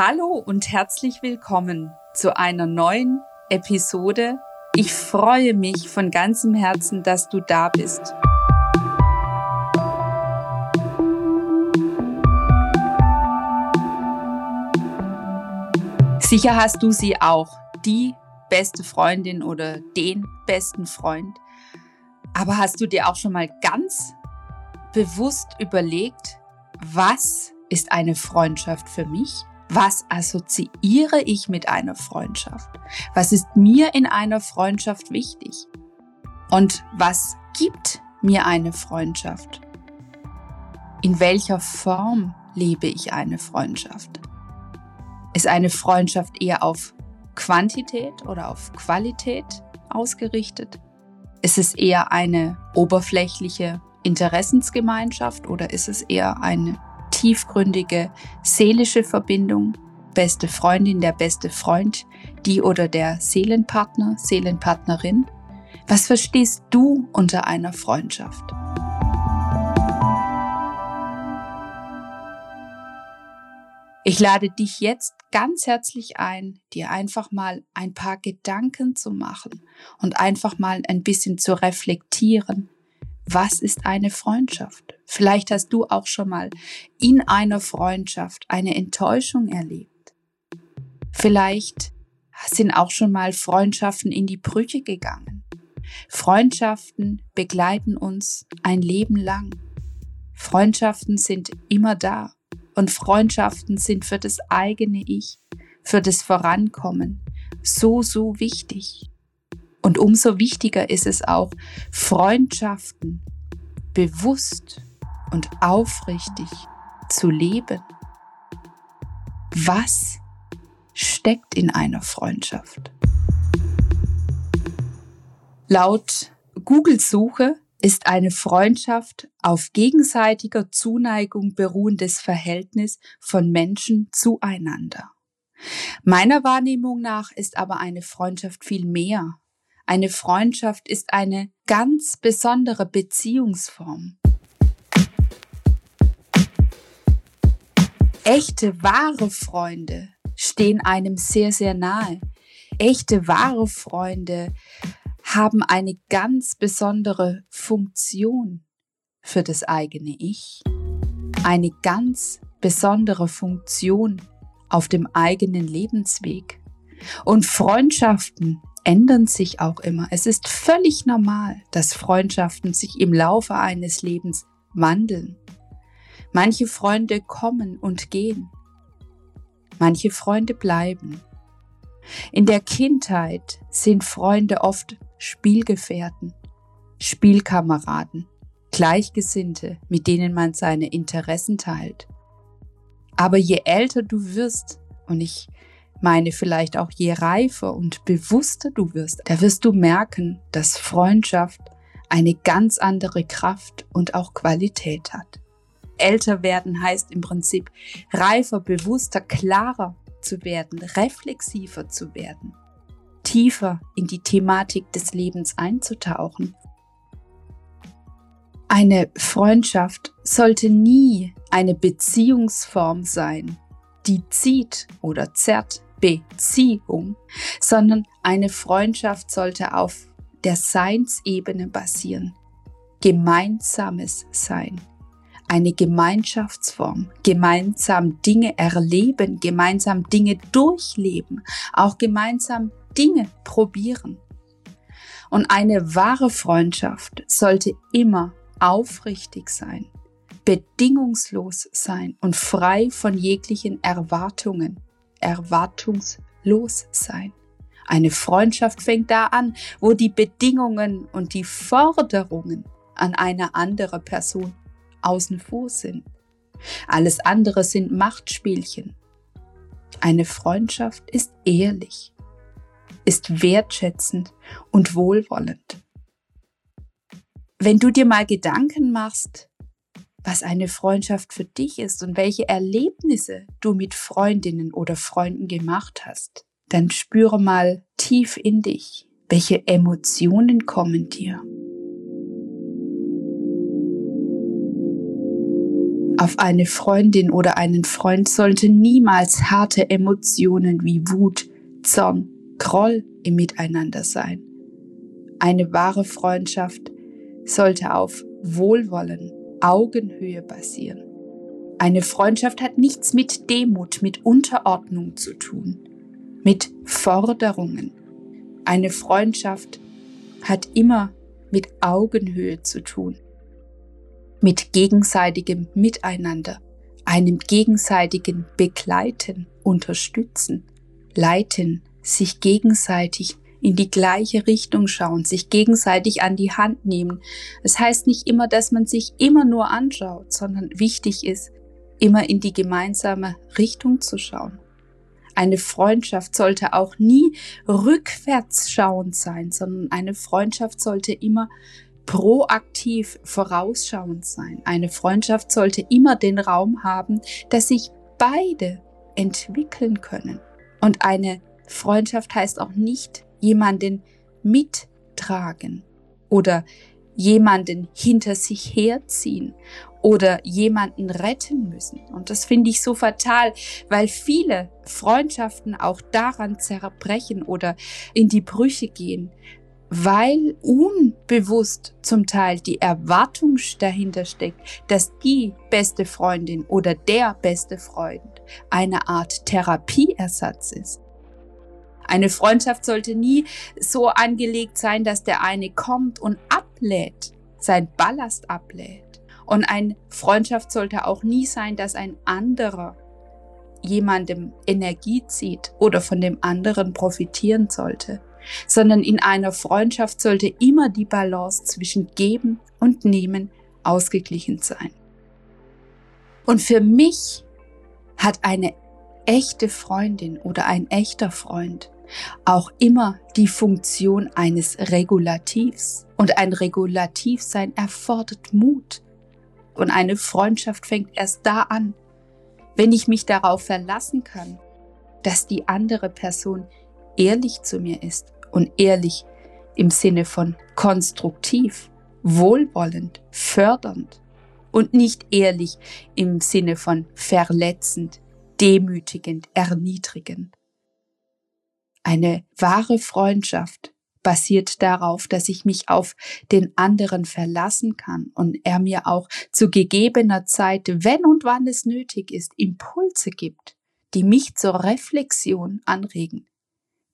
Hallo und herzlich willkommen zu einer neuen Episode. Ich freue mich von ganzem Herzen, dass du da bist. Sicher hast du sie auch, die beste Freundin oder den besten Freund. Aber hast du dir auch schon mal ganz bewusst überlegt, was ist eine Freundschaft für mich? Was assoziiere ich mit einer Freundschaft? Was ist mir in einer Freundschaft wichtig? Und was gibt mir eine Freundschaft? In welcher Form lebe ich eine Freundschaft? Ist eine Freundschaft eher auf Quantität oder auf Qualität ausgerichtet? Ist es eher eine oberflächliche Interessensgemeinschaft oder ist es eher eine tiefgründige seelische Verbindung, beste Freundin, der beste Freund, die oder der Seelenpartner, Seelenpartnerin? Was verstehst du unter einer Freundschaft? Ich lade dich jetzt ganz herzlich ein, dir einfach mal ein paar Gedanken zu machen und einfach mal ein bisschen zu reflektieren. Was ist eine Freundschaft? Vielleicht hast du auch schon mal in einer Freundschaft eine Enttäuschung erlebt. Vielleicht sind auch schon mal Freundschaften in die Brüche gegangen. Freundschaften begleiten uns ein Leben lang. Freundschaften sind immer da und Freundschaften sind für das eigene Ich, für das Vorankommen so, so wichtig. Und umso wichtiger ist es auch, Freundschaften bewusst und aufrichtig zu leben. Was steckt in einer Freundschaft? Laut Google-Suche ist eine Freundschaft auf gegenseitiger Zuneigung beruhendes Verhältnis von Menschen zueinander. Meiner Wahrnehmung nach ist aber eine Freundschaft viel mehr. Eine Freundschaft ist eine ganz besondere Beziehungsform. Echte, wahre Freunde stehen einem sehr, sehr nahe. Echte, wahre Freunde haben eine ganz besondere Funktion für das eigene Ich. Eine ganz besondere Funktion auf dem eigenen Lebensweg. Und Freundschaften ändern sich auch immer. Es ist völlig normal, dass Freundschaften sich im Laufe eines Lebens wandeln. Manche Freunde kommen und gehen. Manche Freunde bleiben. In der Kindheit sind Freunde oft Spielgefährten, Spielkameraden, Gleichgesinnte, mit denen man seine Interessen teilt. Aber je älter du wirst, und ich meine vielleicht auch je reifer und bewusster du wirst, da wirst du merken, dass Freundschaft eine ganz andere Kraft und auch Qualität hat. Älter werden heißt im Prinzip reifer, bewusster, klarer zu werden, reflexiver zu werden, tiefer in die Thematik des Lebens einzutauchen. Eine Freundschaft sollte nie eine Beziehungsform sein, die zieht oder zerrt Beziehung, sondern eine Freundschaft sollte auf der Seinsebene basieren, gemeinsames Sein, eine Gemeinschaftsform, gemeinsam Dinge erleben, gemeinsam Dinge durchleben, auch gemeinsam Dinge probieren. Und eine wahre Freundschaft sollte immer aufrichtig sein, bedingungslos sein und frei von jeglichen Erwartungen, erwartungslos sein. Eine Freundschaft fängt da an, wo die Bedingungen und die Forderungen an eine andere Person außen vor sind. Alles andere sind Machtspielchen. Eine Freundschaft ist ehrlich, ist wertschätzend und wohlwollend. Wenn du dir mal Gedanken machst, was eine Freundschaft für dich ist und welche Erlebnisse du mit Freundinnen oder Freunden gemacht hast, dann spüre mal tief in dich, welche Emotionen kommen dir. Auf eine Freundin oder einen Freund sollten niemals harte Emotionen wie Wut, Zorn, Groll im Miteinander sein. Eine wahre Freundschaft sollte auf Wohlwollen, Augenhöhe basieren. Eine Freundschaft hat nichts mit Demut, mit Unterordnung zu tun, mit Forderungen. Eine Freundschaft hat immer mit Augenhöhe zu tun, mit gegenseitigem Miteinander, einem gegenseitigen Begleiten, Unterstützen, Leiten, sich gegenseitig in die gleiche Richtung schauen, sich gegenseitig an die Hand nehmen. Es das heißt nicht immer, dass man sich immer nur anschaut, sondern wichtig ist, immer in die gemeinsame Richtung zu schauen. Eine Freundschaft sollte auch nie rückwärts schauend sein, sondern eine Freundschaft sollte immer proaktiv vorausschauend sein. Eine Freundschaft sollte immer den Raum haben, dass sich beide entwickeln können. Und eine Freundschaft heißt auch nicht jemanden mittragen oder jemanden hinter sich herziehen oder jemanden retten müssen. Und das finde ich so fatal, weil viele Freundschaften auch daran zerbrechen oder in die Brüche gehen, weil unbewusst zum Teil die Erwartung dahinter steckt, dass die beste Freundin oder der beste Freund eine Art Therapieersatz ist. Eine Freundschaft sollte nie so angelegt sein, dass der eine kommt und ablädt, sein Ballast ablädt. Und eine Freundschaft sollte auch nie sein, dass ein anderer jemandem Energie zieht oder von dem anderen profitieren sollte, sondern in einer Freundschaft sollte immer die Balance zwischen Geben und Nehmen ausgeglichen sein. Und für mich hat eine echte Freundin oder ein echter Freund auch immer die Funktion eines Regulativs. Und ein Regulativsein erfordert Mut. Und eine Freundschaft fängt erst da an, wenn ich mich darauf verlassen kann, dass die andere Person ehrlich zu mir ist und ehrlich im Sinne von konstruktiv, wohlwollend, fördernd und nicht ehrlich im Sinne von verletzend, demütigend, erniedrigend. Eine wahre Freundschaft basiert darauf, dass ich mich auf den anderen verlassen kann und er mir auch zu gegebener Zeit, wenn und wann es nötig ist, Impulse gibt, die mich zur Reflexion anregen,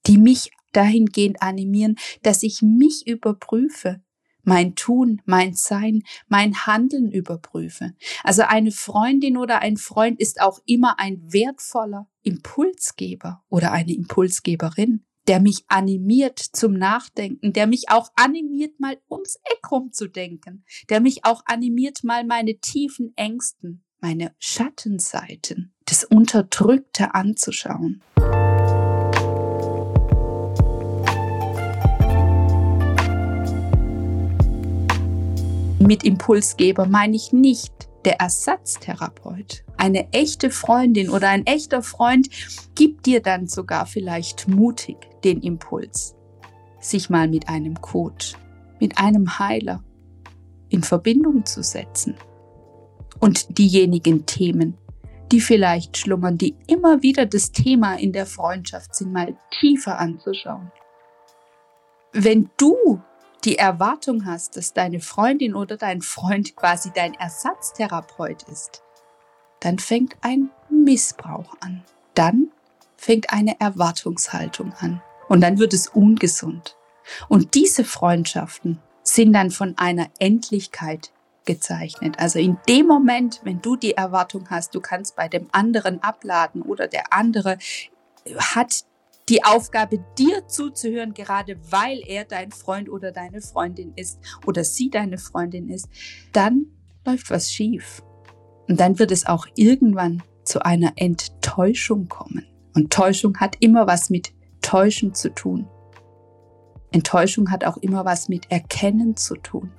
die mich dahingehend animieren, dass ich mich überprüfe, mein Tun, mein Sein, mein Handeln überprüfe. Also eine Freundin oder ein Freund ist auch immer ein wertvoller Impulsgeber oder eine Impulsgeberin, der mich animiert zum Nachdenken, der mich auch animiert, mal ums Eck rumzudenken, der mich auch animiert, mal meine tiefen Ängsten, meine Schattenseiten, das Unterdrückte anzuschauen. Mit Impulsgeber meine ich nicht der Ersatztherapeut. Eine echte Freundin oder ein echter Freund gibt dir dann sogar vielleicht mutig den Impuls, sich mal mit einem Coach, mit einem Heiler in Verbindung zu setzen und diejenigen Themen, die vielleicht schlummern, die immer wieder das Thema in der Freundschaft sind, mal tiefer anzuschauen. Wenn du die Erwartung hast, dass deine Freundin oder dein Freund quasi dein Ersatztherapeut ist, dann fängt ein Missbrauch an. Dann fängt eine Erwartungshaltung an. Und dann wird es ungesund. Und diese Freundschaften sind dann von einer Endlichkeit gezeichnet. Also in dem Moment, wenn du die Erwartung hast, du kannst bei dem anderen abladen oder der andere hat die Aufgabe, dir zuzuhören, gerade weil er dein Freund oder deine Freundin ist oder sie deine Freundin ist, dann läuft was schief. Und dann wird es auch irgendwann zu einer Enttäuschung kommen. Und Täuschung hat immer was mit Täuschen zu tun. Enttäuschung hat auch immer was mit Erkennen zu tun,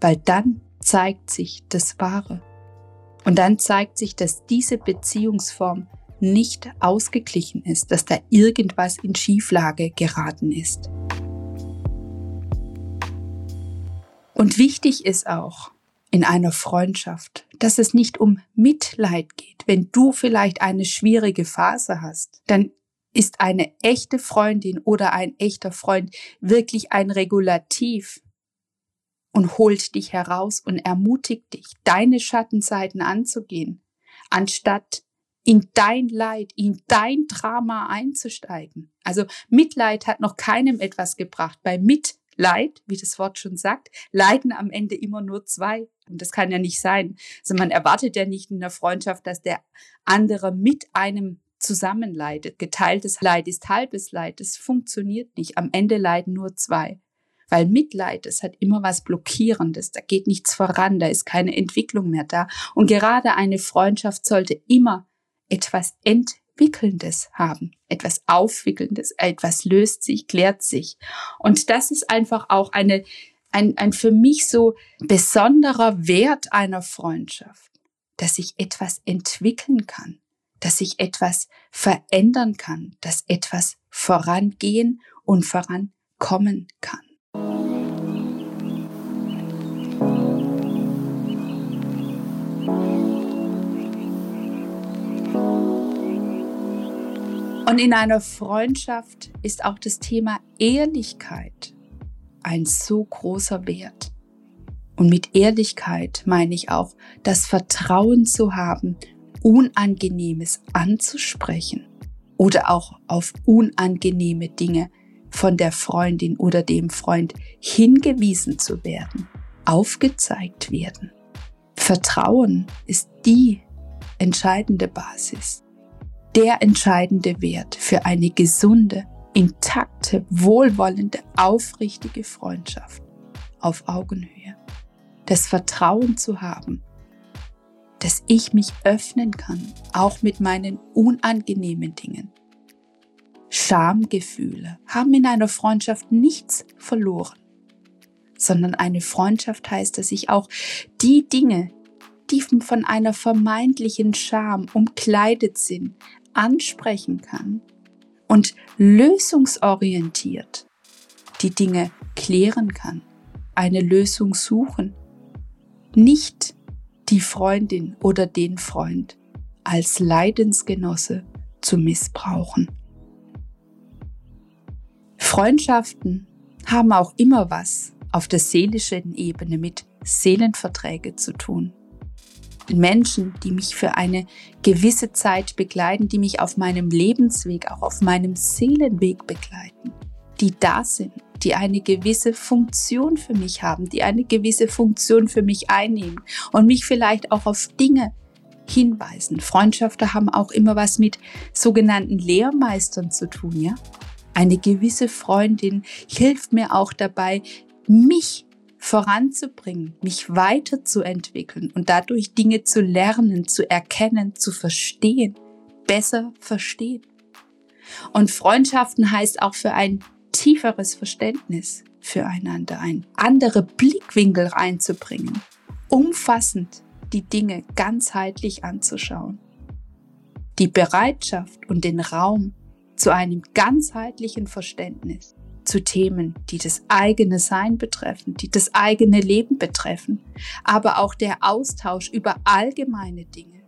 weil dann zeigt sich das Wahre. Und dann zeigt sich, dass diese Beziehungsform nicht ausgeglichen ist, dass da irgendwas in Schieflage geraten ist. Und wichtig ist auch, in einer Freundschaft, dass es nicht um Mitleid geht. Wenn du vielleicht eine schwierige Phase hast, dann ist eine echte Freundin oder ein echter Freund wirklich ein Regulativ und holt dich heraus und ermutigt dich, deine Schattenseiten anzugehen, anstatt in dein Leid, in dein Drama einzusteigen. Also Mitleid hat noch keinem etwas gebracht. Bei Mitleid, wie das Wort schon sagt, leiden am Ende immer nur zwei. Und das kann ja nicht sein. Also man erwartet ja nicht in der Freundschaft, dass der andere mit einem zusammenleidet. Geteiltes Leid ist halbes Leid. Das funktioniert nicht. Am Ende leiden nur zwei. Weil Mitleid, das hat immer was Blockierendes, da geht nichts voran, da ist keine Entwicklung mehr da. Und gerade eine Freundschaft sollte immer etwas Entwickelndes haben, etwas Aufwickelndes, etwas löst sich, klärt sich. Und das ist einfach auch eine, ein, ein für mich so besonderer Wert einer Freundschaft, dass sich etwas entwickeln kann, dass sich etwas verändern kann, dass etwas vorangehen und vorankommen kann. Und in einer Freundschaft ist auch das Thema Ehrlichkeit ein so großer Wert. Und mit Ehrlichkeit meine ich auch das Vertrauen zu haben, Unangenehmes anzusprechen oder auch auf unangenehme Dinge von der Freundin oder dem Freund hingewiesen zu werden, aufgezeigt werden. Vertrauen ist die entscheidende Basis, der entscheidende Wert für eine gesunde, intakte, wohlwollende, aufrichtige Freundschaft auf Augenhöhe. Das Vertrauen zu haben, dass ich mich öffnen kann, auch mit meinen unangenehmen Dingen. Schamgefühle haben in einer Freundschaft nichts verloren, sondern eine Freundschaft heißt, dass ich auch die Dinge, die von einer vermeintlichen Scham umkleidet sind, ansprechen kann und lösungsorientiert die Dinge klären kann, eine Lösung suchen, nicht die Freundin oder den Freund als Leidensgenosse zu missbrauchen. Freundschaften haben auch immer was auf der seelischen Ebene mit Seelenverträge zu tun. Menschen, die mich für eine gewisse Zeit begleiten, die mich auf meinem Lebensweg, auch auf meinem Seelenweg begleiten, die da sind, die eine gewisse Funktion für mich haben, die eine gewisse Funktion für mich einnehmen und mich vielleicht auch auf Dinge hinweisen. Freundschaften haben auch immer was mit sogenannten Lehrmeistern zu tun, ja? Eine gewisse Freundin hilft mir auch dabei, mich voranzubringen, mich weiterzuentwickeln und dadurch Dinge zu lernen, zu erkennen, zu verstehen, besser verstehen. Und Freundschaften heißt auch für ein tieferes Verständnis füreinander, ein andere Blickwinkel reinzubringen, umfassend die Dinge ganzheitlich anzuschauen. Die Bereitschaft und den Raum zu einem ganzheitlichen Verständnis zu Themen, die das eigene Sein betreffen, die das eigene Leben betreffen, aber auch der Austausch über allgemeine Dinge.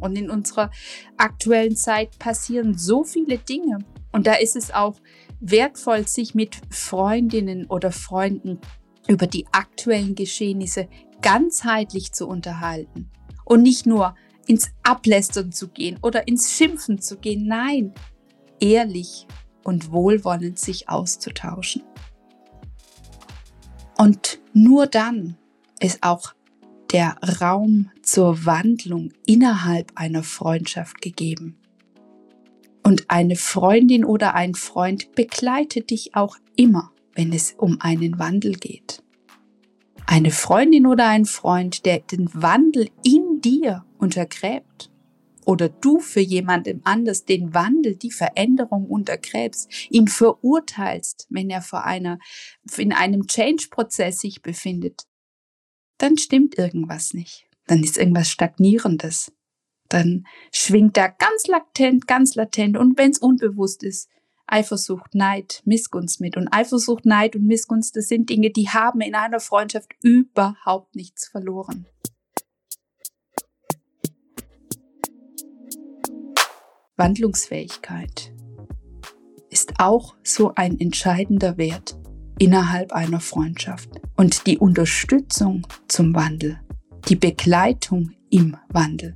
Und in unserer aktuellen Zeit passieren so viele Dinge. Und da ist es auch wertvoll, sich mit Freundinnen oder Freunden über die aktuellen Geschehnisse ganzheitlich zu unterhalten. Und nicht nur ins Ablästern zu gehen oder ins Schimpfen zu gehen. Nein, ehrlich und wohlwollend sich auszutauschen. Und nur dann ist auch der Raum zur Wandlung innerhalb einer Freundschaft gegeben. Und eine Freundin oder ein Freund begleitet dich auch immer, wenn es um einen Wandel geht. Eine Freundin oder ein Freund, der den Wandel in dir untergräbt oder du für jemandem anders den Wandel, die Veränderung untergräbst, ihn verurteilst, wenn er vor einer, in einem Change-Prozess sich befindet, dann stimmt irgendwas nicht. Dann ist irgendwas Stagnierendes. Dann schwingt er ganz latent, ganz latent und wenn es unbewusst ist, Eifersucht, Neid, Missgunst mit. Und Eifersucht, Neid und Missgunst, das sind Dinge, die haben in einer Freundschaft überhaupt nichts verloren. Wandlungsfähigkeit ist auch so ein entscheidender Wert innerhalb einer Freundschaft. Und die Unterstützung zum Wandel, die Begleitung im Wandel,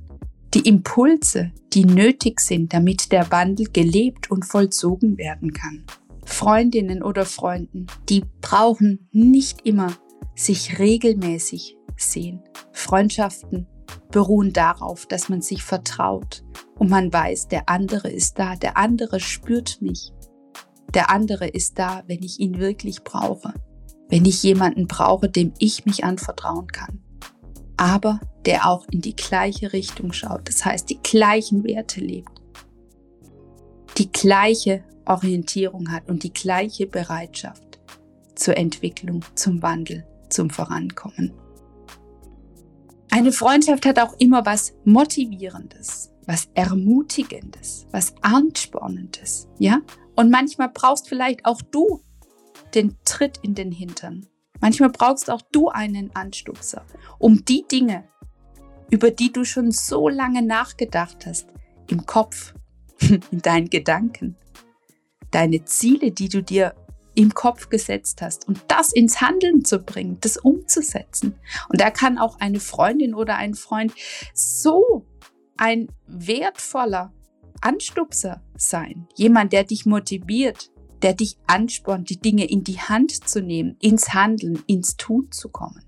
die Impulse, die nötig sind, damit der Wandel gelebt und vollzogen werden kann. Freundinnen oder Freunden, die brauchen nicht immer sich regelmäßig sehen. Freundschaften beruhen darauf, dass man sich vertraut und man weiß, der andere ist da, der andere spürt mich, der andere ist da, wenn ich ihn wirklich brauche, wenn ich jemanden brauche, dem ich mich anvertrauen kann, aber der auch in die gleiche Richtung schaut, das heißt die gleichen Werte lebt, die gleiche Orientierung hat und die gleiche Bereitschaft zur Entwicklung, zum Wandel, zum Vorankommen. Eine Freundschaft hat auch immer was Motivierendes, was Ermutigendes, was Anspornendes, ja? Und manchmal brauchst vielleicht auch du den Tritt in den Hintern. Manchmal brauchst auch du einen Anstupser, um die Dinge, über die du schon so lange nachgedacht hast, im Kopf, in deinen Gedanken, deine Ziele, die du dir im Kopf gesetzt hast und das ins Handeln zu bringen, das umzusetzen. Und da kann auch eine Freundin oder ein Freund so ein wertvoller Anstupser sein. Jemand, der dich motiviert, der dich anspornt, die Dinge in die Hand zu nehmen, ins Handeln, ins Tun zu kommen.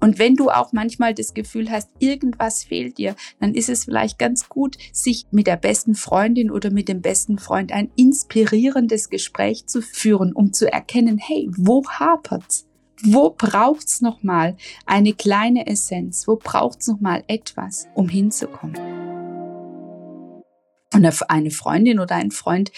Und wenn du auch manchmal das Gefühl hast, irgendwas fehlt dir, dann ist es vielleicht ganz gut, sich mit der besten Freundin oder mit dem besten Freund ein inspirierendes Gespräch zu führen, um zu erkennen, hey, wo hapert's? Wo braucht's noch mal eine kleine Essenz? Wo braucht's noch mal etwas, um hinzukommen? Und eine Freundin oder ein Freund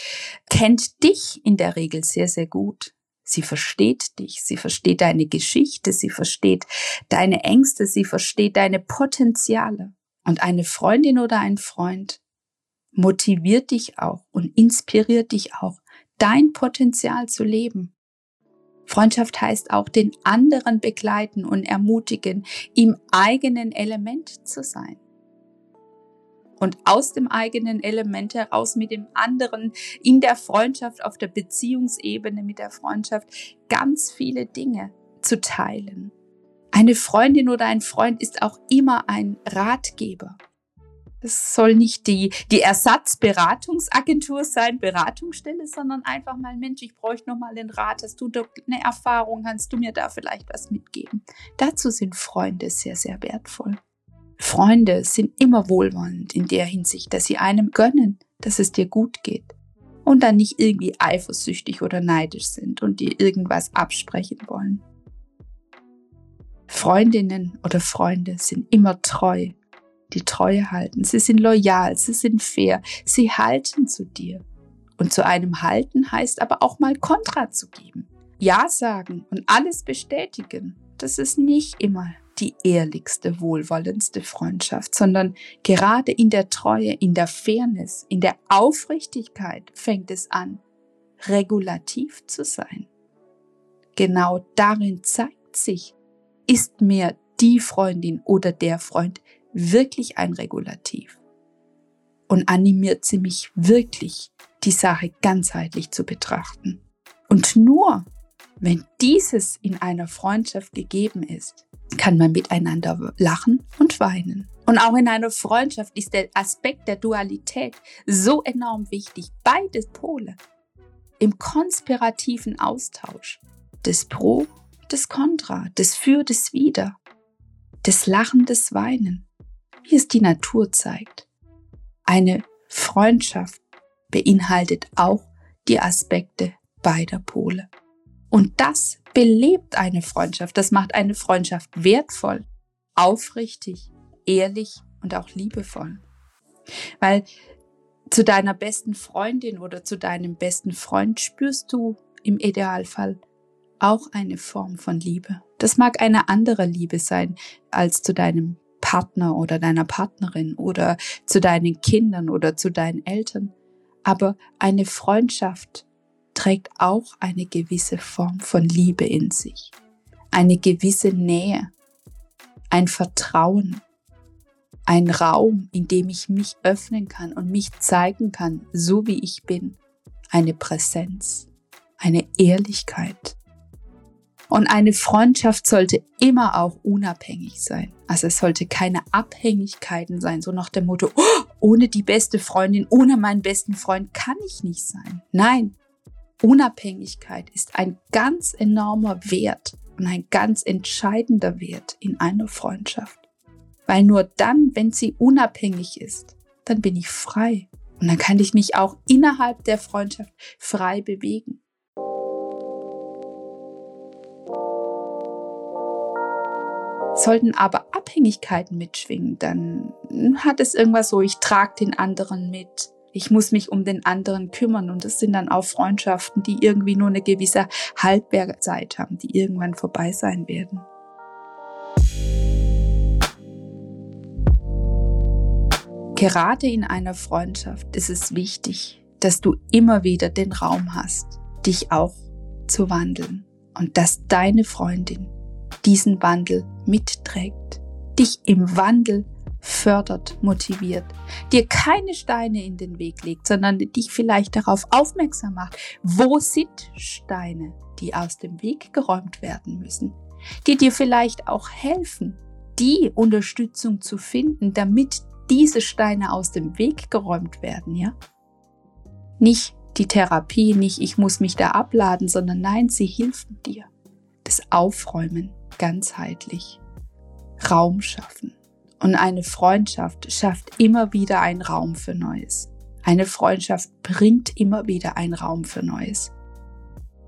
kennt dich in der Regel sehr, sehr gut. Sie versteht dich, sie versteht deine Geschichte, sie versteht deine Ängste, sie versteht deine Potenziale. Und eine Freundin oder ein Freund motiviert dich auch und inspiriert dich auch, dein Potenzial zu leben. Freundschaft heißt auch den anderen begleiten und ermutigen, im eigenen Element zu sein und aus dem eigenen Element heraus mit dem anderen in der Freundschaft, auf der Beziehungsebene mit der Freundschaft ganz viele Dinge zu teilen. Eine Freundin oder ein Freund ist auch immer ein Ratgeber. Es soll nicht die, die Ersatzberatungsagentur sein, Beratungsstelle, sondern einfach mal, Mensch, ich bräuchte noch mal den Rat. Hast du doch eine Erfahrung? Kannst du mir da vielleicht was mitgeben? Dazu sind Freunde sehr, sehr wertvoll. Freunde sind immer wohlwollend in der Hinsicht, dass sie einem gönnen, dass es dir gut geht und dann nicht irgendwie eifersüchtig oder neidisch sind und dir irgendwas absprechen wollen. Freundinnen oder Freunde sind immer treu, die Treue halten. Sie sind loyal, sie sind fair, sie halten zu dir. Und zu einem Halten heißt aber auch mal Kontra zu geben. Ja sagen und alles bestätigen, das ist nicht immer die ehrlichste, wohlwollendste Freundschaft, sondern gerade in der Treue, in der Fairness, in der Aufrichtigkeit fängt es an, regulativ zu sein. Genau darin zeigt sich, ist mir die Freundin oder der Freund wirklich ein Regulativ und animiert sie mich wirklich, die Sache ganzheitlich zu betrachten. Und nur wenn dieses in einer Freundschaft gegeben ist, kann man miteinander lachen und weinen. Und auch in einer Freundschaft ist der Aspekt der Dualität so enorm wichtig. Beide Pole. Im konspirativen Austausch. Des Pro, des Contra, des Für, des Wider. Des Lachen, des Weinen. Wie es die Natur zeigt. Eine Freundschaft beinhaltet auch die Aspekte beider Pole. Und das belebt eine Freundschaft. Das macht eine Freundschaft wertvoll, aufrichtig, ehrlich und auch liebevoll. Weil zu deiner besten Freundin oder zu deinem besten Freund spürst du im Idealfall auch eine Form von Liebe. Das mag eine andere Liebe sein als zu deinem Partner oder deiner Partnerin oder zu deinen Kindern oder zu deinen Eltern. Aber eine Freundschaft trägt auch eine gewisse Form von Liebe in sich, eine gewisse Nähe, ein Vertrauen, ein Raum, in dem ich mich öffnen kann und mich zeigen kann, so wie ich bin, eine Präsenz, eine Ehrlichkeit. Und eine Freundschaft sollte immer auch unabhängig sein. Also es sollte keine Abhängigkeiten sein, so nach dem Motto, oh, ohne die beste Freundin, ohne meinen besten Freund kann ich nicht sein. Nein, Unabhängigkeit ist ein ganz enormer Wert und ein ganz entscheidender Wert in einer Freundschaft. Weil nur dann, wenn sie unabhängig ist, dann bin ich frei. Und dann kann ich mich auch innerhalb der Freundschaft frei bewegen. Sollten aber Abhängigkeiten mitschwingen, dann hat es irgendwas so, ich trage den anderen mit. Ich muss mich um den anderen kümmern und das sind dann auch Freundschaften, die irgendwie nur eine gewisse Halbwertzeit haben, die irgendwann vorbei sein werden. Gerade in einer Freundschaft ist es wichtig, dass du immer wieder den Raum hast, dich auch zu wandeln und dass deine Freundin diesen Wandel mitträgt, dich im Wandel fördert, motiviert, dir keine Steine in den Weg legt, sondern dich vielleicht darauf aufmerksam macht, wo sind Steine, die aus dem Weg geräumt werden müssen, die dir vielleicht auch helfen, die Unterstützung zu finden, damit diese Steine aus dem Weg geräumt werden, ja? Nicht die Therapie, nicht ich muss mich da abladen, sondern nein, sie hilft dir. Das Aufräumen ganzheitlich. Raum schaffen. Und eine Freundschaft schafft immer wieder einen Raum für Neues. Eine Freundschaft bringt immer wieder einen Raum für Neues.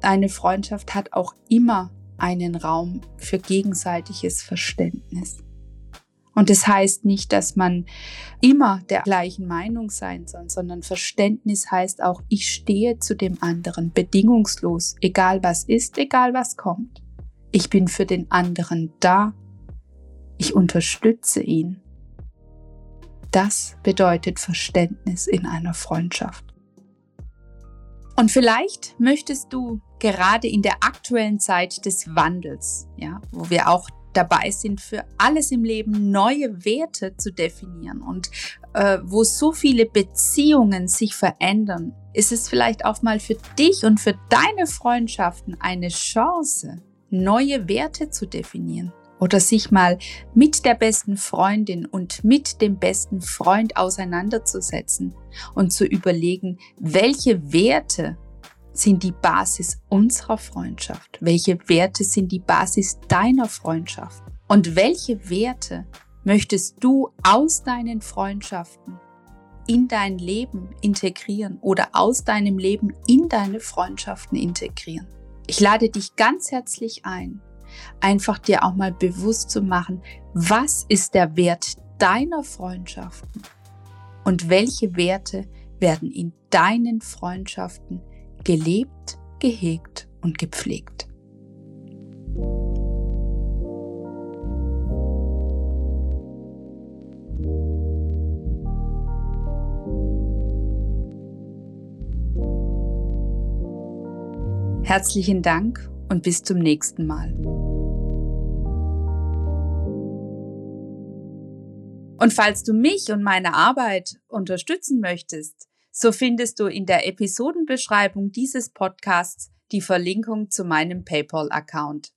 Eine Freundschaft hat auch immer einen Raum für gegenseitiges Verständnis. Und das heißt nicht, dass man immer der gleichen Meinung sein soll, sondern Verständnis heißt auch, ich stehe zu dem anderen bedingungslos, egal was ist, egal was kommt. Ich bin für den anderen da. Ich unterstütze ihn. Das bedeutet Verständnis in einer Freundschaft. Und vielleicht möchtest du gerade in der aktuellen Zeit des Wandels, ja, wo wir auch dabei sind, für alles im Leben neue Werte zu definieren und äh, wo so viele Beziehungen sich verändern, ist es vielleicht auch mal für dich und für deine Freundschaften eine Chance, neue Werte zu definieren oder sich mal mit der besten Freundin und mit dem besten Freund auseinanderzusetzen und zu überlegen, welche Werte sind die Basis unserer Freundschaft? Welche Werte sind die Basis deiner Freundschaft? Und welche Werte möchtest du aus deinen Freundschaften in dein Leben integrieren oder aus deinem Leben in deine Freundschaften integrieren? Ich lade dich ganz herzlich ein, einfach dir auch mal bewusst zu machen, was ist der Wert deiner Freundschaften und welche Werte werden in deinen Freundschaften gelebt, gehegt und gepflegt. Herzlichen Dank und bis zum nächsten Mal. Und falls du mich und meine Arbeit unterstützen möchtest, so findest du in der Episodenbeschreibung dieses Podcasts die Verlinkung zu meinem PayPal-Account.